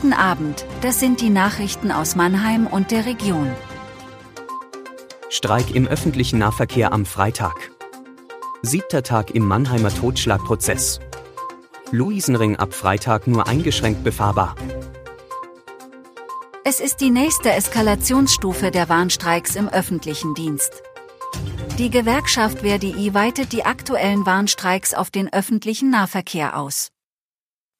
Guten Abend, das sind die Nachrichten aus Mannheim und der Region. Streik im öffentlichen Nahverkehr am Freitag. Siebter Tag im Mannheimer Totschlagprozess. Luisenring ab Freitag nur eingeschränkt befahrbar. Es ist die nächste Eskalationsstufe der Warnstreiks im öffentlichen Dienst. Die Gewerkschaft Verdi weitet die aktuellen Warnstreiks auf den öffentlichen Nahverkehr aus.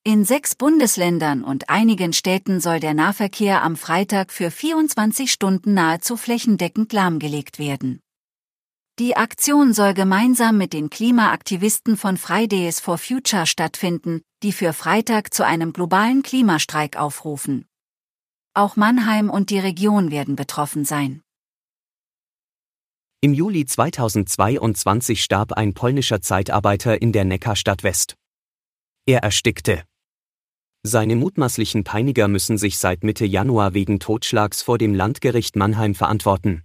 In sechs Bundesländern und einigen Städten soll der Nahverkehr am Freitag für 24 Stunden nahezu flächendeckend lahmgelegt werden. Die Aktion soll gemeinsam mit den Klimaaktivisten von Fridays for Future stattfinden, die für Freitag zu einem globalen Klimastreik aufrufen. Auch Mannheim und die Region werden betroffen sein. Im Juli 2022 starb ein polnischer Zeitarbeiter in der Neckarstadt West. Er erstickte. Seine mutmaßlichen Peiniger müssen sich seit Mitte Januar wegen Totschlags vor dem Landgericht Mannheim verantworten.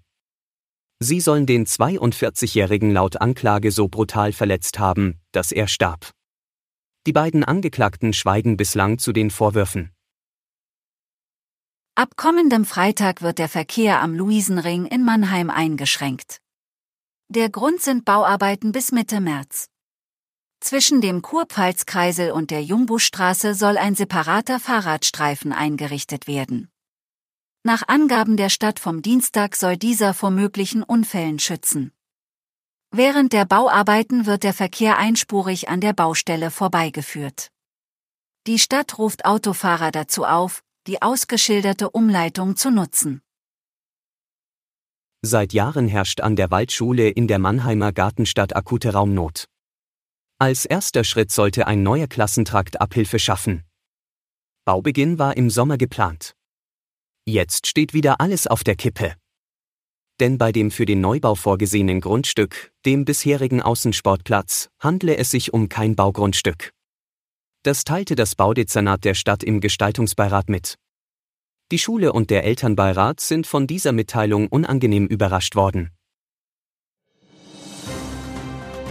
Sie sollen den 42-Jährigen laut Anklage so brutal verletzt haben, dass er starb. Die beiden Angeklagten schweigen bislang zu den Vorwürfen. Ab kommendem Freitag wird der Verkehr am Luisenring in Mannheim eingeschränkt. Der Grund sind Bauarbeiten bis Mitte März. Zwischen dem Kurpfalzkreisel und der Jungbuschstraße soll ein separater Fahrradstreifen eingerichtet werden. Nach Angaben der Stadt vom Dienstag soll dieser vor möglichen Unfällen schützen. Während der Bauarbeiten wird der Verkehr einspurig an der Baustelle vorbeigeführt. Die Stadt ruft Autofahrer dazu auf, die ausgeschilderte Umleitung zu nutzen. Seit Jahren herrscht an der Waldschule in der Mannheimer Gartenstadt akute Raumnot. Als erster Schritt sollte ein neuer Klassentrakt Abhilfe schaffen. Baubeginn war im Sommer geplant. Jetzt steht wieder alles auf der Kippe. Denn bei dem für den Neubau vorgesehenen Grundstück, dem bisherigen Außensportplatz, handle es sich um kein Baugrundstück. Das teilte das Baudezernat der Stadt im Gestaltungsbeirat mit. Die Schule und der Elternbeirat sind von dieser Mitteilung unangenehm überrascht worden.